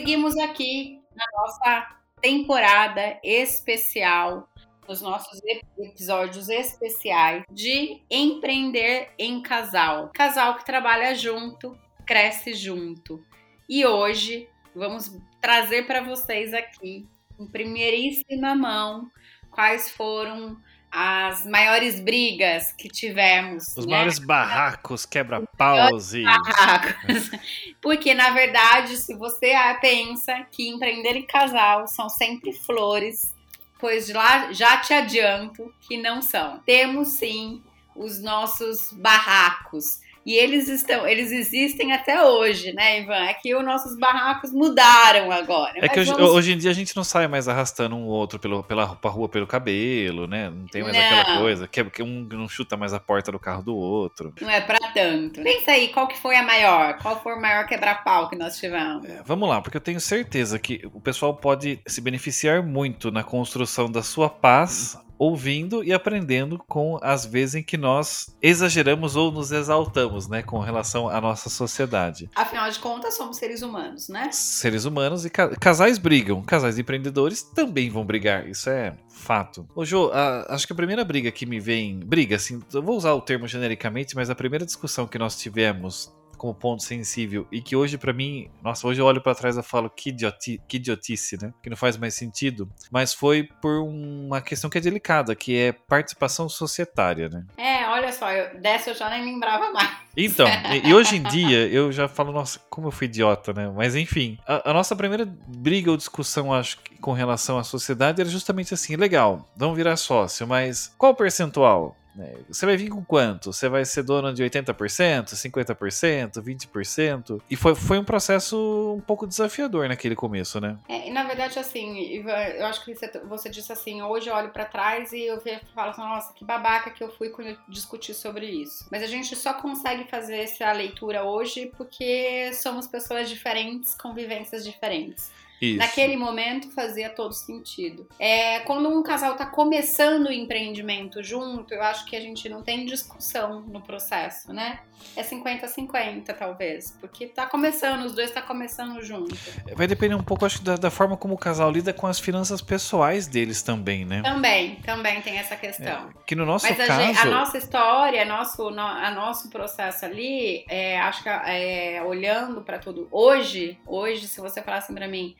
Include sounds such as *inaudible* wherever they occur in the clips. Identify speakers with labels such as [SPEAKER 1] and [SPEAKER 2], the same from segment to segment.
[SPEAKER 1] seguimos aqui na nossa temporada especial, nos nossos episódios especiais de empreender em casal. Casal que trabalha junto, cresce junto. E hoje vamos trazer para vocês aqui, em primeiríssima mão, quais foram as maiores brigas que tivemos.
[SPEAKER 2] Os né? maiores barracos, quebra-paus e. Barracos. *laughs*
[SPEAKER 1] Porque, na verdade, se você pensa que empreender em casal são sempre flores, pois lá já te adianto que não são. Temos sim os nossos barracos e eles estão, eles existem até hoje, né, Ivan? É que os nossos barracos mudaram agora.
[SPEAKER 2] É que hoje, vamos... hoje, em dia a gente não sai mais arrastando um outro pelo, pela rua pelo cabelo, né? Não tem mais não. aquela coisa que, que um não chuta mais a porta do carro do outro.
[SPEAKER 1] Não é para tanto. Pensa aí, qual que foi a maior? Qual foi o maior quebra-pau que nós tivemos?
[SPEAKER 2] É, vamos lá, porque eu tenho certeza que o pessoal pode se beneficiar muito na construção da sua paz ouvindo e aprendendo com as vezes em que nós exageramos ou nos exaltamos, né, com relação à nossa sociedade.
[SPEAKER 1] Afinal de contas, somos seres humanos, né?
[SPEAKER 2] Seres humanos e ca casais brigam, casais empreendedores também vão brigar, isso é fato. Ô Jô, a, acho que a primeira briga que me vem, briga assim, eu vou usar o termo genericamente, mas a primeira discussão que nós tivemos como ponto sensível e que hoje para mim, nossa, hoje eu olho para trás e falo que, idioti, que idiotice, né? Que não faz mais sentido, mas foi por uma questão que é delicada, que é participação societária, né?
[SPEAKER 1] É, olha só, eu, dessa eu já nem lembrava mais.
[SPEAKER 2] Então, e, e, hoje em *laughs* dia eu já falo, nossa, como eu fui idiota, né? Mas enfim, a, a nossa primeira briga ou discussão, acho que com relação à sociedade era justamente assim, legal, vamos virar sócio, mas qual o percentual? Né? Você vai vir com quanto? Você vai ser dono de 80%, 50%, 20%? E foi, foi um processo um pouco desafiador naquele começo, né?
[SPEAKER 1] É, e na verdade, assim, eu acho que você, você disse assim, hoje eu olho para trás e eu falo assim, nossa, que babaca que eu fui quando eu discuti sobre isso. Mas a gente só consegue fazer essa leitura hoje porque somos pessoas diferentes, com vivências diferentes. Isso. Naquele momento fazia todo sentido. É, quando um casal está começando o empreendimento junto, eu acho que a gente não tem discussão no processo, né? É 50-50, talvez. Porque tá começando, os dois estão tá começando junto.
[SPEAKER 2] Vai depender um pouco, acho da, da, forma como o casal lida com as finanças pessoais deles também, né?
[SPEAKER 1] Também, também tem essa questão.
[SPEAKER 2] É, que no nosso
[SPEAKER 1] Mas
[SPEAKER 2] caso.
[SPEAKER 1] A, gente, a nosso história, nosso, no, a nosso processo ali, é, acho que é, olhando para tudo. Hoje, hoje, se você falasse para mim,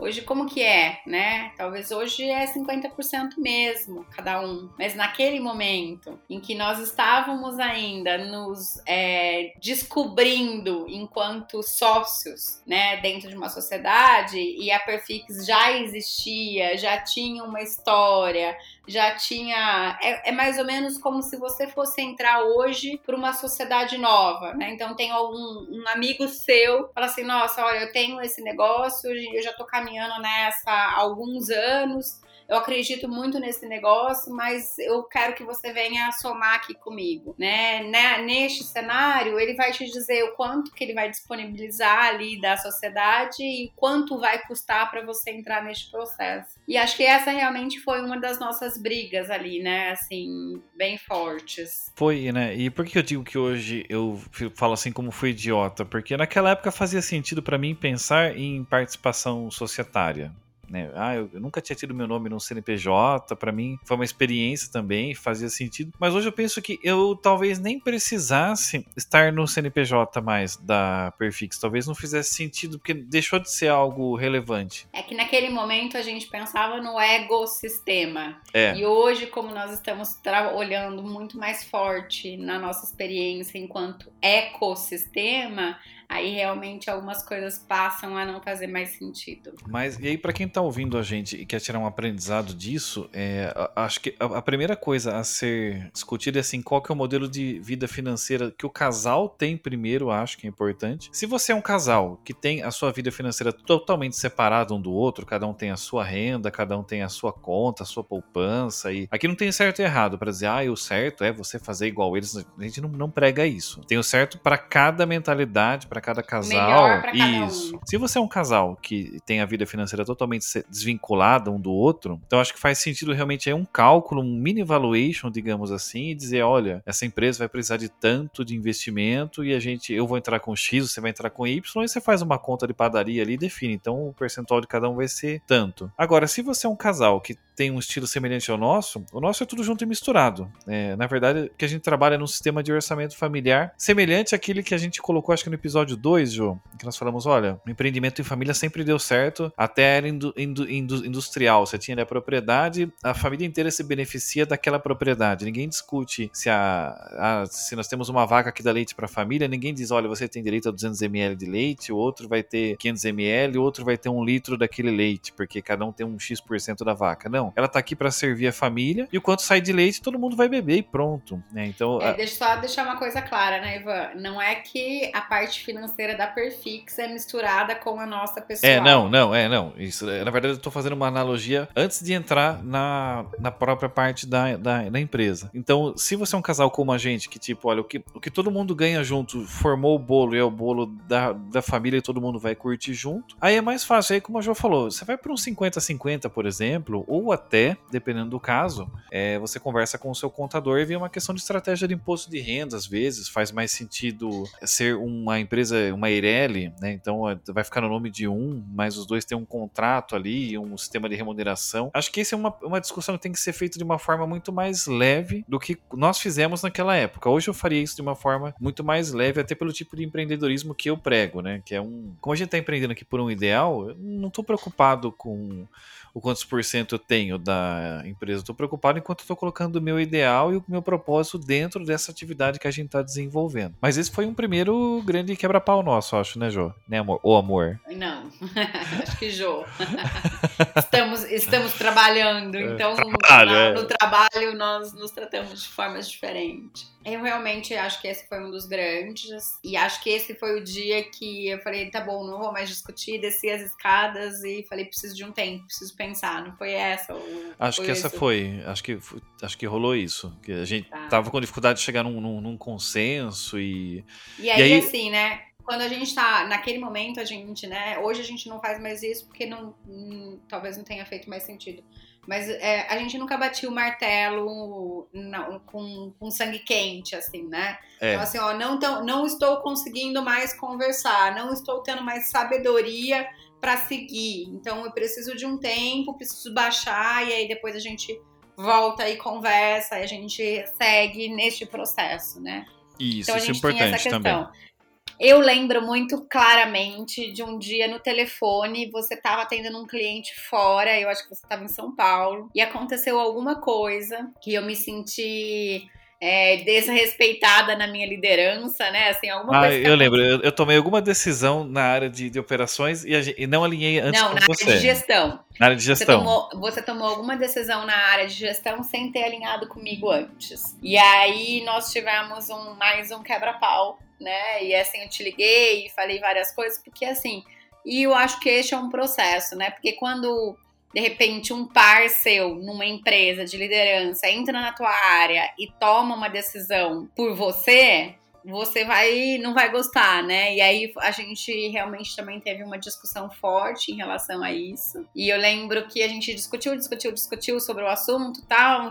[SPEAKER 1] Hoje, como que é, né? Talvez hoje é 50% mesmo, cada um. Mas naquele momento em que nós estávamos ainda nos é, descobrindo enquanto sócios, né, dentro de uma sociedade, e a Perfix já existia, já tinha uma história, já tinha. É, é, mais ou menos como se você fosse entrar hoje para uma sociedade nova, né? Então tem algum um amigo seu, fala assim: nossa, olha, eu tenho esse negócio, eu já tô caminhando nessa há alguns anos eu acredito muito nesse negócio, mas eu quero que você venha somar aqui comigo, né? né? Neste cenário, ele vai te dizer o quanto que ele vai disponibilizar ali da sociedade e quanto vai custar para você entrar neste processo. E acho que essa realmente foi uma das nossas brigas ali, né? Assim, bem fortes.
[SPEAKER 2] Foi, né? E por que eu digo que hoje eu falo assim como fui idiota? Porque naquela época fazia sentido para mim pensar em participação societária. Né? Ah, eu, eu, nunca tinha tido meu nome no CNPJ, para mim foi uma experiência também, fazia sentido. Mas hoje eu penso que eu talvez nem precisasse estar no CNPJ mais da Perfix, talvez não fizesse sentido, porque deixou de ser algo relevante.
[SPEAKER 1] É que naquele momento a gente pensava no ecossistema.
[SPEAKER 2] É.
[SPEAKER 1] E hoje, como nós estamos olhando muito mais forte na nossa experiência enquanto ecossistema, aí realmente algumas coisas passam a não fazer mais sentido.
[SPEAKER 2] Mas e aí para quem está ouvindo a gente e quer tirar um aprendizado disso, é, acho que a, a, primeira coisa a ser discutida é assim, qual que é o modelo de vida financeira que o casal tem primeiro, acho que é importante. Se você é um casal que tem a sua vida financeira totalmente separada um do outro, cada um tem a sua renda, cada um tem a sua conta, a sua poupança e aqui não tem certo e errado para dizer, ah, o certo é você fazer igual eles, a gente não, não prega isso. Tem o certo para cada mentalidade, para cada casal. Pra cada Isso. Um. Se você é um casal que tem a vida financeira totalmente desvinculada um do outro, então acho que faz sentido realmente é um cálculo, um mini valuation, digamos assim, e dizer, olha, essa empresa vai precisar de tanto de investimento e a gente, eu vou entrar com X, você vai entrar com Y, e você faz uma conta de padaria ali e define. Então o percentual de cada um vai ser tanto. Agora, se você é um casal que tem um estilo semelhante ao nosso, o nosso é tudo junto e misturado. É, na verdade, que a gente trabalha num sistema de orçamento familiar semelhante àquele que a gente colocou, acho que no episódio 2, Jô, que nós falamos: olha, o empreendimento em família sempre deu certo, até era indu, indu, indu, industrial. Você tinha a propriedade, a família inteira se beneficia daquela propriedade. Ninguém discute se, a, a se nós temos uma vaca que dá leite para a família, ninguém diz: olha, você tem direito a 200 ml de leite, o outro vai ter 500 ml, o outro vai ter um litro daquele leite, porque cada um tem um X% da vaca. Não, ela tá aqui para servir a família e o quanto sai de leite todo mundo vai beber e pronto, né? Então,
[SPEAKER 1] é, a... deixa só deixar uma coisa clara, né, Ivan? Não é que a parte financeira da Perfix é misturada com a nossa pessoal.
[SPEAKER 2] É, não, não, é, não. Isso, é, na verdade, eu tô fazendo uma analogia antes de entrar na, na própria parte da, da, da empresa. Então, se você é um casal como a gente, que tipo, olha, o que, o que todo mundo ganha junto, formou o bolo e é o bolo da, da família e todo mundo vai curtir junto, aí é mais fácil. Aí, como a Jo falou, você vai para um 50-50, por exemplo, ou até, dependendo do caso, é, você conversa com o seu contador e vê uma questão de estratégia de imposto de renda, às vezes, faz mais sentido ser uma empresa, uma Eireli, né? Então vai ficar no nome de um, mas os dois têm um contrato ali, um sistema de remuneração. Acho que essa é uma, uma discussão que tem que ser feita de uma forma muito mais leve do que nós fizemos naquela época. Hoje eu faria isso de uma forma muito mais leve, até pelo tipo de empreendedorismo que eu prego, né? Que é um. Como a gente está empreendendo aqui por um ideal, eu não estou preocupado com o quantos por cento eu tenho da empresa. Estou preocupado enquanto estou colocando o meu ideal e o meu propósito dentro dessa atividade que a gente está desenvolvendo. Mas esse foi um primeiro grande quebra-pau nosso, acho, né, Jô? Né, amor? Ou amor?
[SPEAKER 1] Não, *laughs* acho que Jô. *laughs* estamos, estamos trabalhando, é, então
[SPEAKER 2] trabalho,
[SPEAKER 1] na, é. no trabalho nós nos tratamos de formas diferentes. Eu realmente acho que esse foi um dos grandes. E acho que esse foi o dia que eu falei, tá bom, não vou mais discutir, desci as escadas e falei, preciso de um tempo, preciso pensar. Não foi essa?
[SPEAKER 2] acho foi que essa foi. Acho que, acho que rolou isso. Que a gente tá. tava com dificuldade de chegar num, num, num consenso e.
[SPEAKER 1] E aí, e aí, assim, né? quando a gente tá naquele momento, a gente, né? Hoje a gente não faz mais isso porque não, hum, talvez não tenha feito mais sentido. Mas é, a gente nunca batia o martelo não, com, com sangue quente, assim, né? É. Então, assim, ó, não, tão, não estou conseguindo mais conversar, não estou tendo mais sabedoria para seguir. Então, eu preciso de um tempo, preciso baixar, e aí depois a gente volta e conversa, e a gente segue neste processo, né?
[SPEAKER 2] Isso, então, isso é importante também.
[SPEAKER 1] Eu lembro muito claramente de um dia no telefone, você estava atendendo um cliente fora, eu acho que você estava em São Paulo, e aconteceu alguma coisa que eu me senti é, desrespeitada na minha liderança, né? Assim, alguma
[SPEAKER 2] ah,
[SPEAKER 1] coisa.
[SPEAKER 2] Eu lembro, eu, eu, tomei alguma decisão na área de, de operações e, a, e, não alinhei antes não, com você.
[SPEAKER 1] Não, na área de gestão.
[SPEAKER 2] Na área de gestão.
[SPEAKER 1] Você tomou, você tomou alguma decisão na área de gestão sem ter alinhado comigo antes. E aí nós tivemos um, mais um quebra-pau né? E assim, eu te liguei e falei várias coisas, porque assim, e eu acho que este é um processo, né? Porque quando de repente um par seu numa empresa de liderança entra na tua área e toma uma decisão por você, você vai não vai gostar, né? E aí a gente realmente também teve uma discussão forte em relação a isso. E eu lembro que a gente discutiu, discutiu, discutiu sobre o assunto, tal,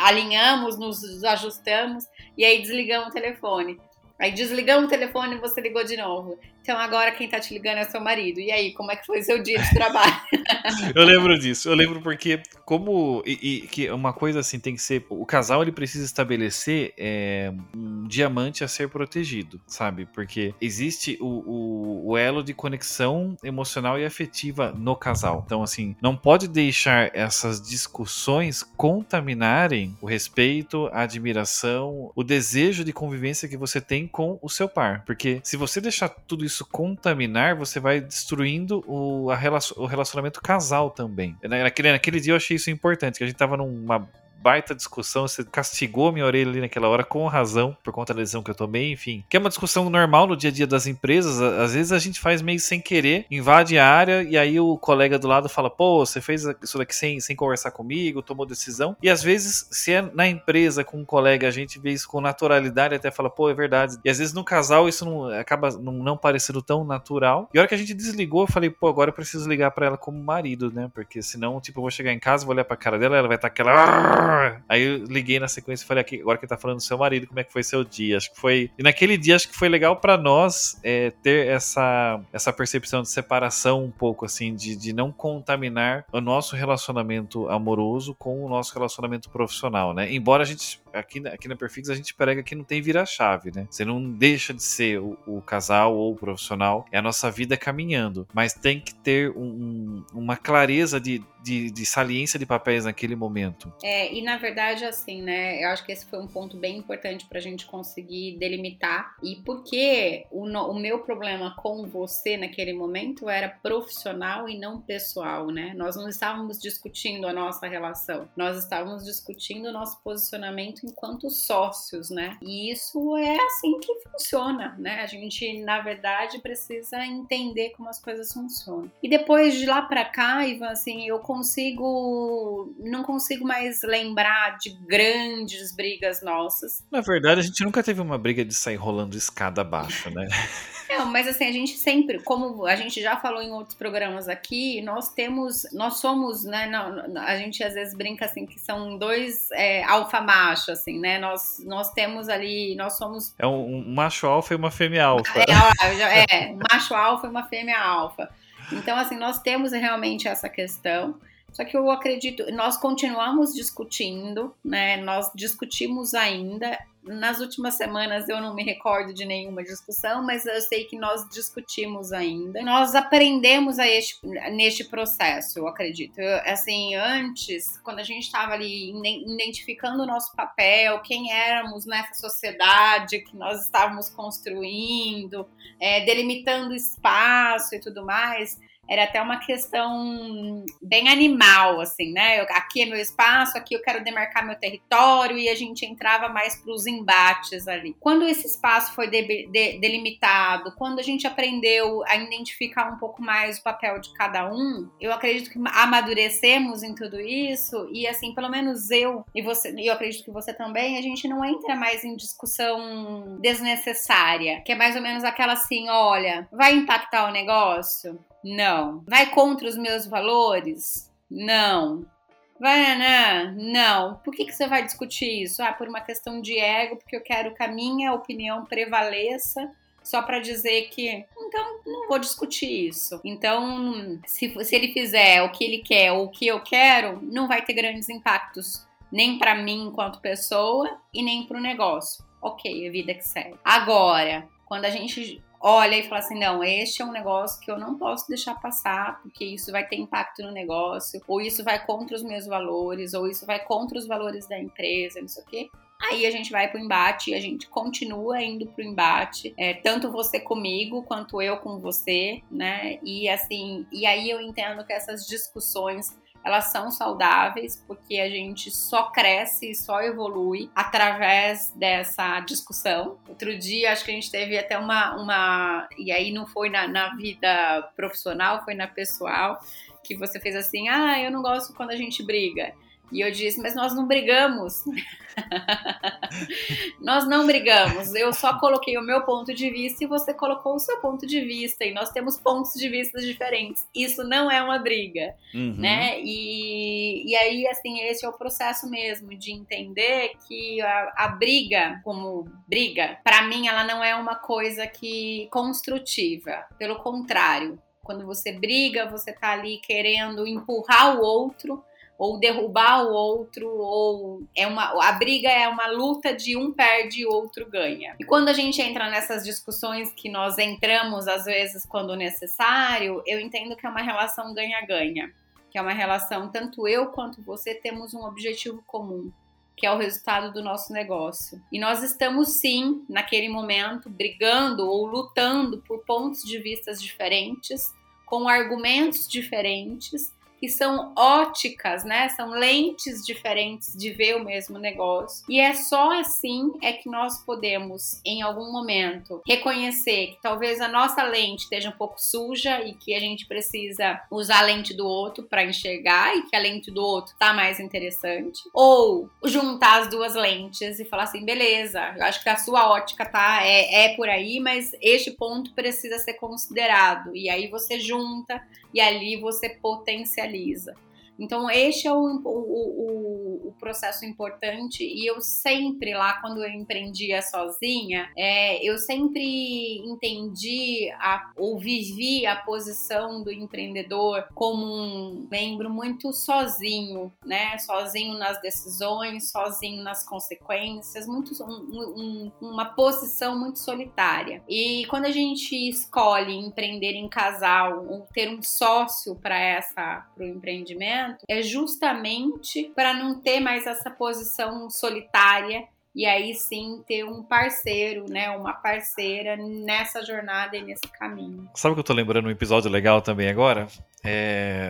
[SPEAKER 1] alinhamos, nos ajustamos e aí desligamos o telefone. Aí desligamos o telefone e você ligou de novo. Então agora quem tá te ligando é seu marido. E aí, como é que foi seu dia de trabalho? *laughs* *laughs*
[SPEAKER 2] eu lembro disso. Eu lembro porque como e, e, que uma coisa assim tem que ser o casal ele precisa estabelecer é, um diamante a ser protegido, sabe? Porque existe o, o, o elo de conexão emocional e afetiva no casal. Então assim, não pode deixar essas discussões contaminarem o respeito, a admiração, o desejo de convivência que você tem com o seu par, porque se você deixar tudo isso isso contaminar, você vai destruindo o, relacion, o relacionamento casal também. Naquele, naquele dia eu achei isso importante, que a gente tava numa baita discussão, você castigou minha orelha ali naquela hora com razão, por conta da decisão que eu tomei, enfim. Que é uma discussão normal no dia a dia das empresas, às vezes a gente faz meio sem querer, invade a área e aí o colega do lado fala, pô, você fez isso daqui sem, sem conversar comigo, tomou decisão. E às vezes, se é na empresa com um colega, a gente vê isso com naturalidade, até fala, pô, é verdade. E às vezes no casal isso não acaba não, não parecendo tão natural. E a hora que a gente desligou, eu falei, pô, agora eu preciso ligar para ela como marido, né? Porque senão, tipo, eu vou chegar em casa, vou olhar pra cara dela, ela vai estar tá aquela. Aí eu liguei na sequência e falei, aqui, agora que tá falando do seu marido, como é que foi seu dia? Acho que foi. E naquele dia acho que foi legal para nós é, ter essa, essa percepção de separação um pouco, assim, de, de não contaminar o nosso relacionamento amoroso com o nosso relacionamento profissional, né? Embora a gente aqui, aqui na Perfix a gente prega que não tem vira-chave, né? Você não deixa de ser o, o, casal ou o profissional, é a nossa vida caminhando, mas tem que ter um, uma clareza de, de, de, saliência de papéis naquele momento.
[SPEAKER 1] É, e na verdade, assim, né? Eu acho que esse foi um ponto bem importante para a gente conseguir delimitar. E porque o, o meu problema com você naquele momento era profissional e não pessoal, né? Nós não estávamos discutindo a nossa relação, nós estávamos discutindo o nosso posicionamento enquanto sócios, né? E isso é assim que funciona, né? A gente, na verdade, precisa entender como as coisas funcionam. E depois de lá para cá, Ivan, assim, eu consigo. Não consigo mais lembrar de grandes brigas nossas.
[SPEAKER 2] Na verdade, a gente nunca teve uma briga de sair rolando escada abaixo, né? *laughs*
[SPEAKER 1] Não, mas assim, a gente sempre, como a gente já falou em outros programas aqui, nós temos, nós somos, né, não, a gente às vezes brinca assim que são dois é, alfa macho, assim, né, nós, nós temos ali, nós somos...
[SPEAKER 2] É um, um macho alfa e uma fêmea alfa.
[SPEAKER 1] É, é, um macho alfa e uma fêmea alfa. Então, assim, nós temos realmente essa questão, só que eu acredito, nós continuamos discutindo, né? Nós discutimos ainda. Nas últimas semanas eu não me recordo de nenhuma discussão, mas eu sei que nós discutimos ainda. Nós aprendemos a este, neste processo, eu acredito. Eu, assim, antes, quando a gente estava ali identificando o nosso papel, quem éramos nessa sociedade que nós estávamos construindo, é, delimitando espaço e tudo mais, era até uma questão bem animal, assim, né? Eu, aqui é meu espaço, aqui eu quero demarcar meu território e a gente entrava mais para os embates ali. Quando esse espaço foi de, de, delimitado, quando a gente aprendeu a identificar um pouco mais o papel de cada um, eu acredito que amadurecemos em tudo isso e, assim, pelo menos eu e você, e eu acredito que você também, a gente não entra mais em discussão desnecessária, que é mais ou menos aquela assim, olha, vai impactar o negócio? Não. Vai contra os meus valores? Não. Vai, Ana? Não. Por que, que você vai discutir isso? Ah, por uma questão de ego, porque eu quero que a minha opinião prevaleça só para dizer que então não vou discutir isso. Então, se, se ele fizer o que ele quer ou o que eu quero, não vai ter grandes impactos nem para mim enquanto pessoa e nem para o negócio. Ok, a vida que segue. Agora, quando a gente olha e fala assim: não, este é um negócio que eu não posso deixar passar, porque isso vai ter impacto no negócio, ou isso vai contra os meus valores, ou isso vai contra os valores da empresa, não sei o quê. Aí a gente vai pro embate e a gente continua indo pro embate, é, tanto você comigo quanto eu com você, né? E assim, e aí eu entendo que essas discussões elas são saudáveis porque a gente só cresce e só evolui através dessa discussão. Outro dia, acho que a gente teve até uma. uma e aí não foi na, na vida profissional, foi na pessoal, que você fez assim: ah, eu não gosto quando a gente briga. E eu disse, mas nós não brigamos. *laughs* nós não brigamos. Eu só coloquei o meu ponto de vista e você colocou o seu ponto de vista. E nós temos pontos de vista diferentes. Isso não é uma briga, uhum. né? E, e aí, assim, esse é o processo mesmo de entender que a, a briga, como briga, para mim, ela não é uma coisa que construtiva. Pelo contrário, quando você briga, você tá ali querendo empurrar o outro ou derrubar o outro, ou é uma a briga é uma luta de um perde e o outro ganha. E quando a gente entra nessas discussões que nós entramos às vezes quando necessário, eu entendo que é uma relação ganha-ganha, que é uma relação tanto eu quanto você temos um objetivo comum, que é o resultado do nosso negócio. E nós estamos sim, naquele momento, brigando ou lutando por pontos de vistas diferentes, com argumentos diferentes, que são óticas, né? São lentes diferentes de ver o mesmo negócio. E é só assim é que nós podemos, em algum momento, reconhecer que talvez a nossa lente esteja um pouco suja e que a gente precisa usar a lente do outro para enxergar e que a lente do outro tá mais interessante. Ou juntar as duas lentes e falar assim, beleza, eu acho que a sua ótica tá é, é por aí, mas este ponto precisa ser considerado. E aí você junta e ali você potencializa. Então, este é o, o, processo importante. E eu sempre, lá quando eu empreendia sozinha, é, eu sempre entendi a, ou vivi a posição do empreendedor como um membro muito sozinho, né? Sozinho nas decisões, sozinho nas consequências, muito, um, um, uma posição muito solitária. E quando a gente escolhe empreender em casal ou ter um sócio para essa para o empreendimento, é justamente para não ter mais essa posição solitária e aí sim ter um parceiro, né, uma parceira nessa jornada e nesse caminho.
[SPEAKER 2] Sabe o que eu tô lembrando um episódio legal também agora?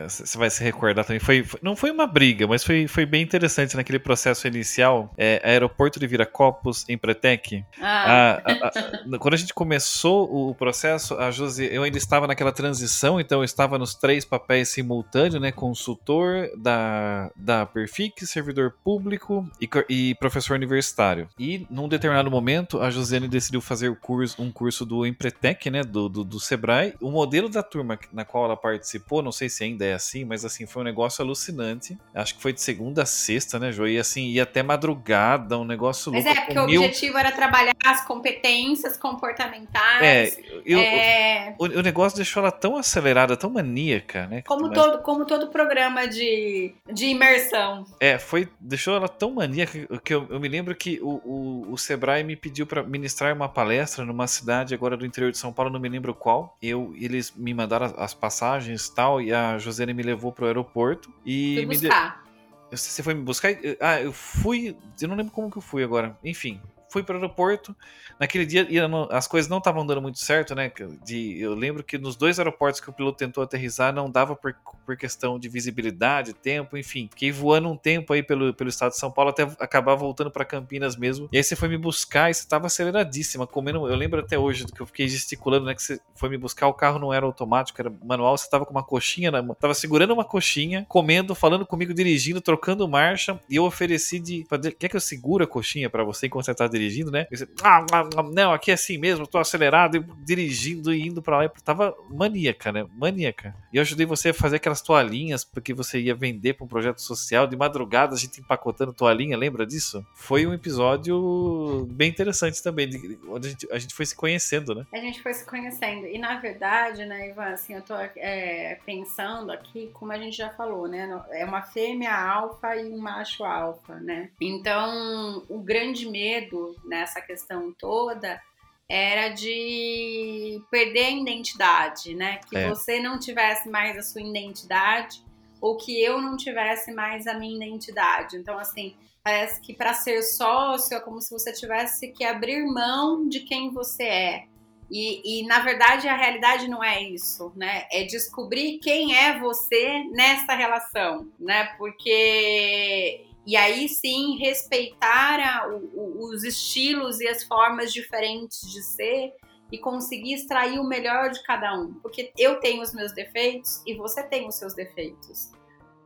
[SPEAKER 2] Você é, vai se recordar também. Foi, foi, não foi uma briga, mas foi, foi bem interessante naquele processo inicial. É, aeroporto de Viracopos, em Pretec. Ah. A, a, a, quando a gente começou o processo, a Josi, eu ainda estava naquela transição, então eu estava nos três papéis simultâneos, né? Consultor da, da Perfix, servidor público e, e professor universitário. E num determinado momento, a Josiane decidiu fazer curso, um curso do Empretec, né? Do, do, do Sebrae. O modelo da turma na qual ela participou não sei se ainda é assim, mas assim, foi um negócio alucinante. Acho que foi de segunda a sexta, né, Joe? E assim, ia até madrugada, um negócio
[SPEAKER 1] mas
[SPEAKER 2] louco.
[SPEAKER 1] Mas é, porque o mil... objetivo era trabalhar as competências comportamentais.
[SPEAKER 2] É, eu, é... O, o, negócio deixou ela tão acelerada, tão maníaca, né?
[SPEAKER 1] Como, mas... todo, como todo programa de, de imersão.
[SPEAKER 2] É, foi, deixou ela tão maníaca que eu, eu me lembro que o, o, o Sebrae me pediu para ministrar uma palestra numa cidade agora do interior de São Paulo, não me lembro qual. Eu, eles me mandaram as passagens e tal e a Josiane me levou pro aeroporto e
[SPEAKER 1] Fui buscar.
[SPEAKER 2] Me de... Você foi me buscar? Ah, eu fui. Eu não lembro como que eu fui agora. Enfim, fui para o aeroporto. Naquele dia as coisas não estavam dando muito certo, né? De, eu lembro que nos dois aeroportos que o piloto tentou aterrissar não dava por, por questão de visibilidade, tempo, enfim. Fiquei voando um tempo aí pelo, pelo estado de São Paulo até acabar voltando para Campinas mesmo. E aí você foi me buscar e você estava aceleradíssima, comendo. Eu lembro até hoje do que eu fiquei gesticulando, né? Que você foi me buscar, o carro não era automático, era manual. Você estava com uma coxinha, né, tava segurando uma coxinha, comendo, falando comigo, dirigindo, trocando marcha. E eu ofereci de. Quer que eu segure a coxinha para você enquanto você tá dirigindo, né? Você, ah, não, aqui é assim mesmo, tô acelerado, dirigindo e indo para lá. Tava maníaca, né? Maníaca. E eu ajudei você a fazer aquelas toalhinhas, porque você ia vender para um projeto social. De madrugada a gente empacotando toalhinha, lembra disso? Foi um episódio bem interessante também, de, onde a gente, a gente foi se conhecendo, né?
[SPEAKER 1] A gente foi se conhecendo. E na verdade, né, Ivan, assim, eu tô é, pensando aqui, como a gente já falou, né? É uma fêmea alfa e um macho alfa, né? Então, o grande medo nessa questão toda era de perder a identidade, né? Que é. você não tivesse mais a sua identidade ou que eu não tivesse mais a minha identidade. Então, assim, parece que para ser sócio é como se você tivesse que abrir mão de quem você é. E, e, na verdade a realidade não é isso, né? É descobrir quem é você nessa relação, né? Porque e aí sim respeitar a, o, os estilos e as formas diferentes de ser e conseguir extrair o melhor de cada um. Porque eu tenho os meus defeitos e você tem os seus defeitos.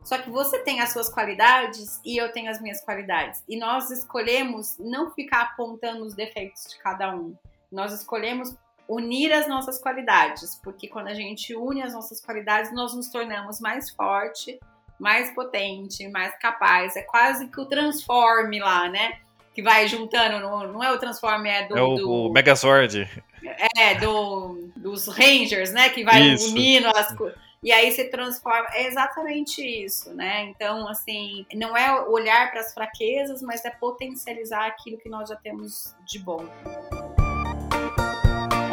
[SPEAKER 1] Só que você tem as suas qualidades e eu tenho as minhas qualidades. E nós escolhemos não ficar apontando os defeitos de cada um. Nós escolhemos unir as nossas qualidades, porque quando a gente une as nossas qualidades, nós nos tornamos mais forte mais potente, mais capaz. É quase que o Transforme lá, né? Que vai juntando, no, não é o Transforme, é do.
[SPEAKER 2] É o,
[SPEAKER 1] do,
[SPEAKER 2] o Megazord.
[SPEAKER 1] É, do, dos Rangers, né? Que vai isso. unindo as coisas. E aí se transforma. É exatamente isso, né? Então, assim, não é olhar para as fraquezas, mas é potencializar aquilo que nós já temos de bom.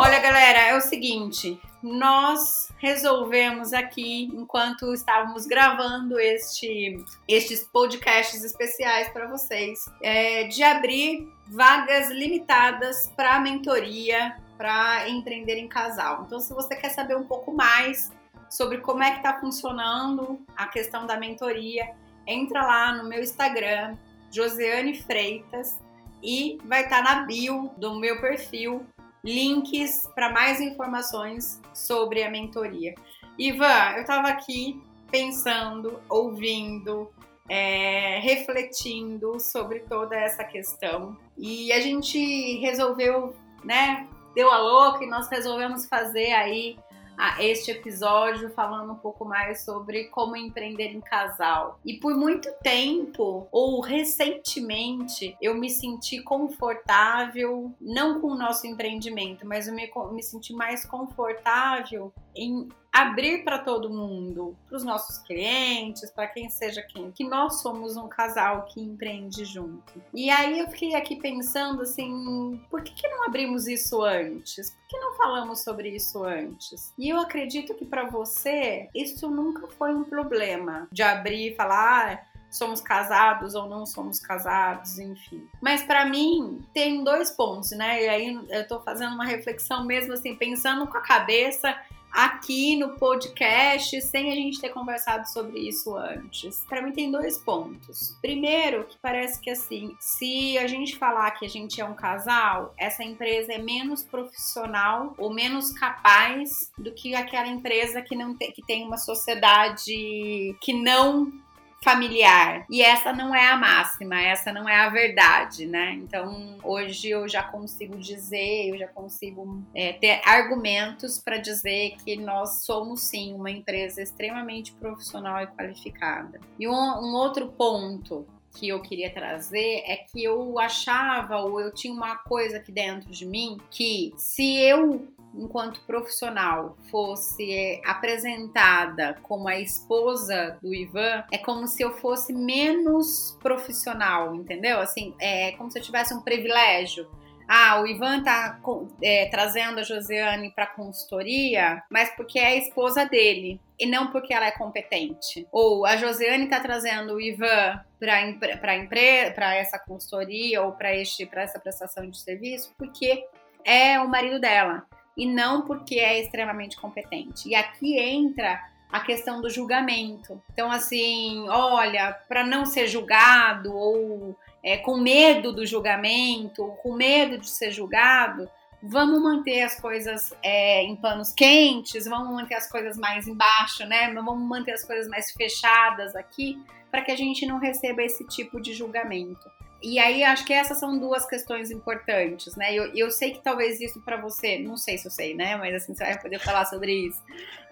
[SPEAKER 1] Olha, galera, é o seguinte, nós resolvemos aqui, enquanto estávamos gravando este, estes podcasts especiais para vocês, é, de abrir vagas limitadas para mentoria para empreender em casal. Então, se você quer saber um pouco mais sobre como é que está funcionando a questão da mentoria, entra lá no meu Instagram, Josiane Freitas, e vai estar tá na bio do meu perfil links para mais informações sobre a mentoria. Ivan, eu estava aqui pensando, ouvindo, é, refletindo sobre toda essa questão e a gente resolveu, né? Deu a louca e nós resolvemos fazer aí a este episódio falando um pouco mais sobre como empreender em casal. E por muito tempo, ou recentemente, eu me senti confortável, não com o nosso empreendimento, mas eu me, me senti mais confortável em abrir para todo mundo, para os nossos clientes, para quem seja quem, que nós somos um casal que empreende junto. E aí eu fiquei aqui pensando assim, por que, que não abrimos isso antes? Por que não falamos sobre isso antes? E eu acredito que para você isso nunca foi um problema de abrir e falar, ah, somos casados ou não somos casados, enfim. Mas para mim tem dois pontos, né? E aí eu tô fazendo uma reflexão mesmo assim, pensando com a cabeça aqui no podcast sem a gente ter conversado sobre isso antes. Para mim tem dois pontos. Primeiro, que parece que assim, se a gente falar que a gente é um casal, essa empresa é menos profissional ou menos capaz do que aquela empresa que não tem, que tem uma sociedade que não familiar. E essa não é a máxima, essa não é a verdade, né? Então, hoje eu já consigo dizer, eu já consigo é, ter argumentos para dizer que nós somos sim uma empresa extremamente profissional e qualificada. E um, um outro ponto que eu queria trazer é que eu achava ou eu tinha uma coisa aqui dentro de mim que se eu enquanto profissional, fosse apresentada como a esposa do Ivan, é como se eu fosse menos profissional, entendeu? Assim, é como se eu tivesse um privilégio. Ah, o Ivan tá é, trazendo a Josiane para consultoria, mas porque é a esposa dele e não porque ela é competente. Ou a Josiane está trazendo o Ivan para essa consultoria ou para essa prestação de serviço porque é o marido dela e não porque é extremamente competente. E aqui entra a questão do julgamento. Então, assim, olha, para não ser julgado ou é, com medo do julgamento, ou com medo de ser julgado, vamos manter as coisas é, em panos quentes, vamos manter as coisas mais embaixo, né? Vamos manter as coisas mais fechadas aqui, para que a gente não receba esse tipo de julgamento. E aí acho que essas são duas questões importantes, né? Eu, eu sei que talvez isso para você, não sei se eu sei, né? Mas assim você vai poder falar sobre isso.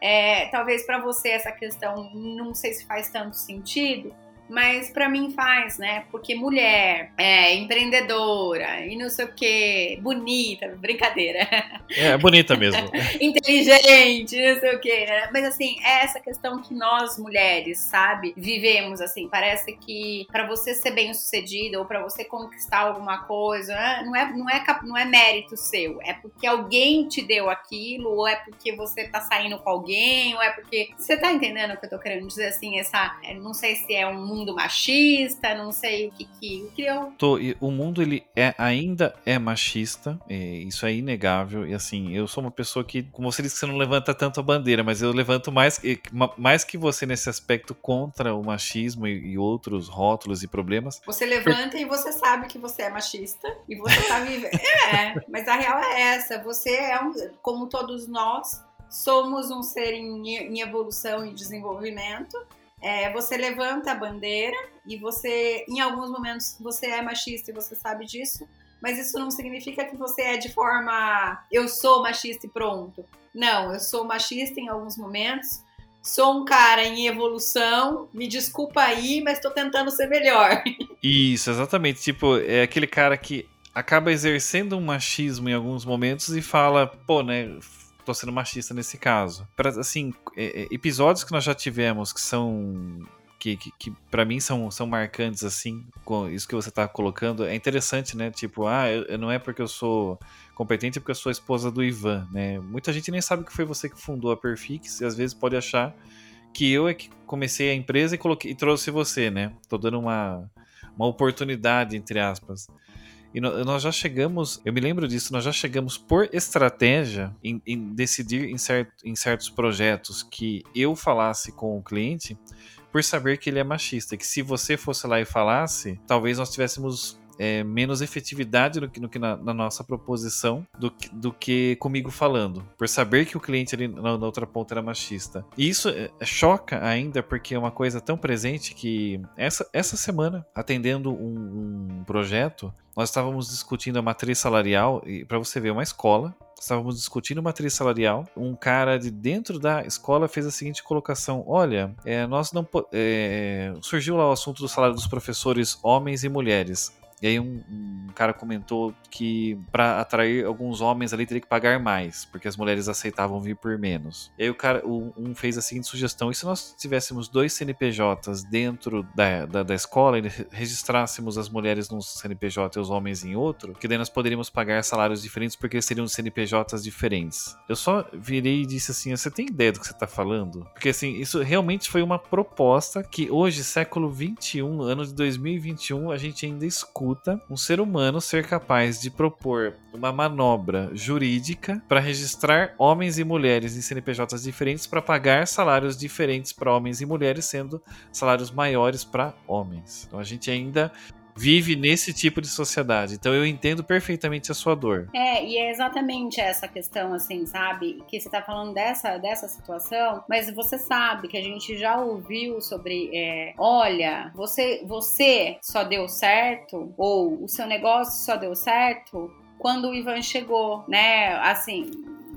[SPEAKER 1] É, talvez para você essa questão não sei se faz tanto sentido, mas para mim faz, né? Porque mulher, é, empreendedora e não sei o que, bonita, brincadeira.
[SPEAKER 2] É, bonita mesmo. *laughs*
[SPEAKER 1] Inteligente, não sei o que, né? Mas assim, é essa questão que nós mulheres, sabe, vivemos assim. Parece que para você ser bem sucedida ou para você conquistar alguma coisa, né? não é, não, é, não é mérito seu, é porque alguém te deu aquilo, ou é porque você tá saindo com alguém, ou é porque. Você tá entendendo o que eu tô querendo dizer assim? Essa. É, não sei se é um mundo machista, não sei o que que, que eu...
[SPEAKER 2] Tô, o mundo ele é, ainda é machista, é, isso é inegável, e assim, eu sou uma pessoa que, como você disse que você não levanta tanto a bandeira, mas eu levanto mais, mais que você nesse aspecto contra o machismo e, e outros rótulos e problemas.
[SPEAKER 1] Você levanta e você sabe que você é machista, e você tá vivendo... *laughs* é, mas a real é essa, você é um, como todos nós, somos um ser em, em evolução e desenvolvimento, é, você levanta a bandeira e você, em alguns momentos, você é machista e você sabe disso, mas isso não significa que você é de forma eu sou machista e pronto. Não, eu sou machista em alguns momentos, sou um cara em evolução, me desculpa aí, mas tô tentando ser melhor. *laughs*
[SPEAKER 2] Isso, exatamente. Tipo, é aquele cara que acaba exercendo um machismo em alguns momentos e fala, pô, né, tô sendo machista nesse caso. Pra, assim, é, é, episódios que nós já tivemos que são. que, que, que para mim são, são marcantes, assim, com isso que você tá colocando, é interessante, né? Tipo, ah, eu, eu não é porque eu sou competente, é porque eu sou esposa do Ivan, né? Muita gente nem sabe que foi você que fundou a Perfix e às vezes pode achar que eu é que comecei a empresa e, coloquei, e trouxe você, né? Tô dando uma, uma oportunidade, entre aspas. E nós já chegamos, eu me lembro disso, nós já chegamos por estratégia em, em decidir em, certo, em certos projetos que eu falasse com o cliente por saber que ele é machista. Que se você fosse lá e falasse, talvez nós tivéssemos é, menos efetividade no que, no que na, na, nossa proposição do, do que comigo falando, por saber que o cliente ali na, na outra ponta era machista. E isso é, é, choca ainda porque é uma coisa tão presente que essa, essa semana, atendendo um, um projeto, nós estávamos discutindo a matriz salarial, e para você ver, uma escola, estávamos discutindo matriz salarial. Um cara de dentro da escola fez a seguinte colocação: Olha, é, nós não é, surgiu lá o assunto do salário dos professores homens e mulheres. E aí um, um cara comentou que para atrair alguns homens ali teria que pagar mais, porque as mulheres aceitavam vir por menos. E aí o cara, um fez a seguinte sugestão: e se nós tivéssemos dois CNPJs dentro da, da, da escola e registrássemos as mulheres num CNPJ e os homens em outro, que daí nós poderíamos pagar salários diferentes porque seriam CNPJs diferentes. Eu só virei e disse assim: você tem ideia do que você está falando? Porque assim, isso realmente foi uma proposta que hoje, século 21, ano de 2021, a gente ainda escuta escuta um ser humano ser capaz de propor uma manobra jurídica para registrar homens e mulheres em CNPJs diferentes para pagar salários diferentes para homens e mulheres, sendo salários maiores para homens. Então a gente ainda vive nesse tipo de sociedade. Então eu entendo perfeitamente a sua dor.
[SPEAKER 1] É, e é exatamente essa questão, assim, sabe? Que você tá falando dessa, dessa situação, mas você sabe que a gente já ouviu sobre, é, olha, você, você só deu certo, ou o seu negócio só deu certo quando o Ivan chegou, né? Assim,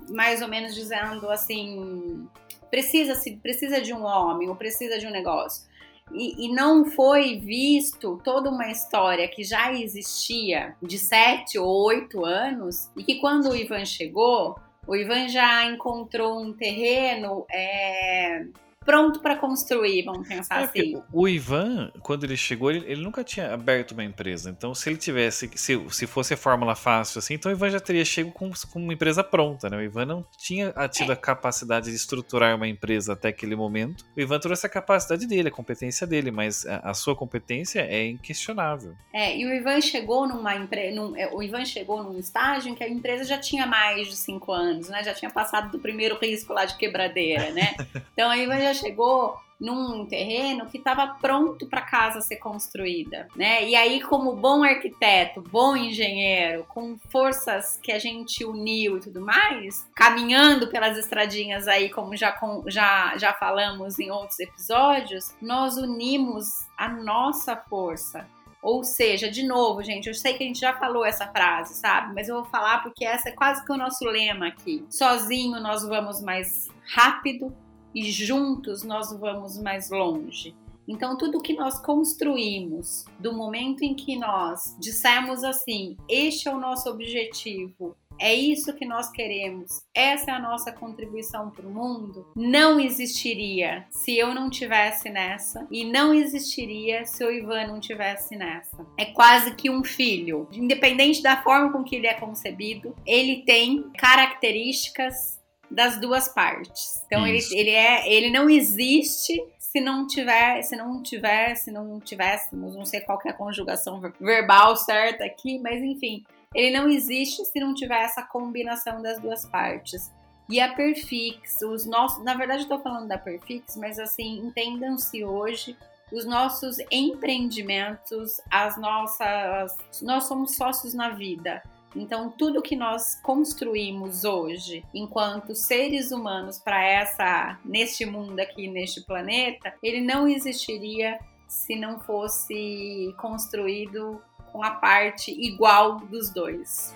[SPEAKER 1] mais ou menos dizendo assim, precisa se precisa de um homem ou precisa de um negócio e, e, não foi visto toda uma história que já existia de sete ou oito anos e que quando o Ivan chegou, o Ivan já encontrou um terreno é, pronto para construir, vamos pensar é, assim.
[SPEAKER 2] O Ivan, quando ele chegou, ele, ele, nunca tinha aberto uma empresa. Então, se ele tivesse, se, se fosse a fórmula fácil assim, então o Ivan já teria chego com, com uma empresa pronta, né? O Ivan não tinha tido é. a capacidade de estruturar uma empresa até aquele momento. O Ivan trouxe a capacidade dele, a competência dele, mas a, a sua competência é inquestionável.
[SPEAKER 1] É, e o Ivan chegou numa empresa, é, o Ivan chegou num estágio em que a empresa já tinha mais de cinco anos, né? Já tinha passado do primeiro risco lá de quebradeira, né? *laughs* Então, o Ivan já chegou num terreno que estava pronto para casa ser construída, né? E aí, como bom arquiteto, bom engenheiro, com forças que a gente uniu e tudo mais, caminhando pelas estradinhas aí, como já, já, já falamos em outros episódios, nós unimos a nossa força. Ou seja, de novo, gente, eu sei que a gente já falou essa frase, sabe? Mas eu vou falar porque essa é quase que o nosso lema aqui. Sozinho nós vamos mais rápido, e juntos nós vamos mais longe. Então, tudo que nós construímos, do momento em que nós dissemos assim: este é o nosso objetivo, é isso que nós queremos, essa é a nossa contribuição para o mundo, não existiria se eu não tivesse nessa e não existiria se o Ivan não tivesse nessa. É quase que um filho, independente da forma com que ele é concebido, ele tem características das duas partes. Então ele, ele é, ele não existe se não tiver, se não tiver, se não tivéssemos, não sei qual é a conjugação verbal certa aqui, mas enfim, ele não existe se não tiver essa combinação das duas partes. E a Perfix, os nossos, na verdade eu tô falando da Perfix, mas assim, entendam-se hoje os nossos empreendimentos, as nossas, nós somos sócios na vida. Então, tudo que nós construímos hoje, enquanto seres humanos para essa neste mundo aqui, neste planeta, ele não existiria se não fosse construído com a parte igual dos dois.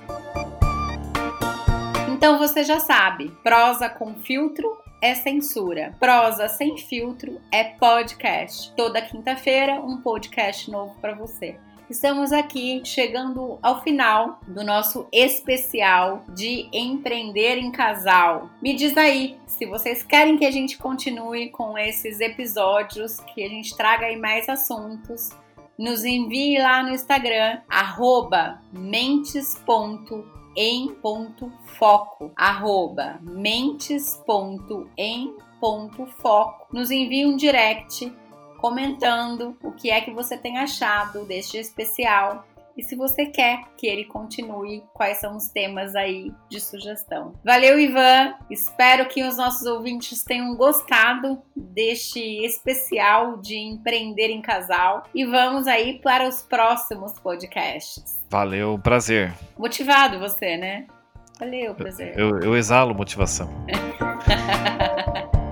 [SPEAKER 1] Então você já sabe, prosa com filtro é censura. Prosa sem filtro é podcast. Toda quinta-feira um podcast novo para você. Estamos aqui chegando ao final do nosso especial de empreender em casal. Me diz aí se vocês querem que a gente continue com esses episódios, que a gente traga aí mais assuntos. Nos envie lá no Instagram, arroba mentes.em.foco, arroba. Nos envie um direct comentando o que é que você tem achado deste especial e se você quer que ele continue, quais são os temas aí de sugestão. Valeu, Ivan! Espero que os nossos ouvintes tenham gostado deste especial de empreender em casal e vamos aí para os próximos podcasts.
[SPEAKER 2] Valeu, prazer.
[SPEAKER 1] Motivado você, né? Valeu, prazer.
[SPEAKER 2] Eu, eu exalo motivação. *laughs*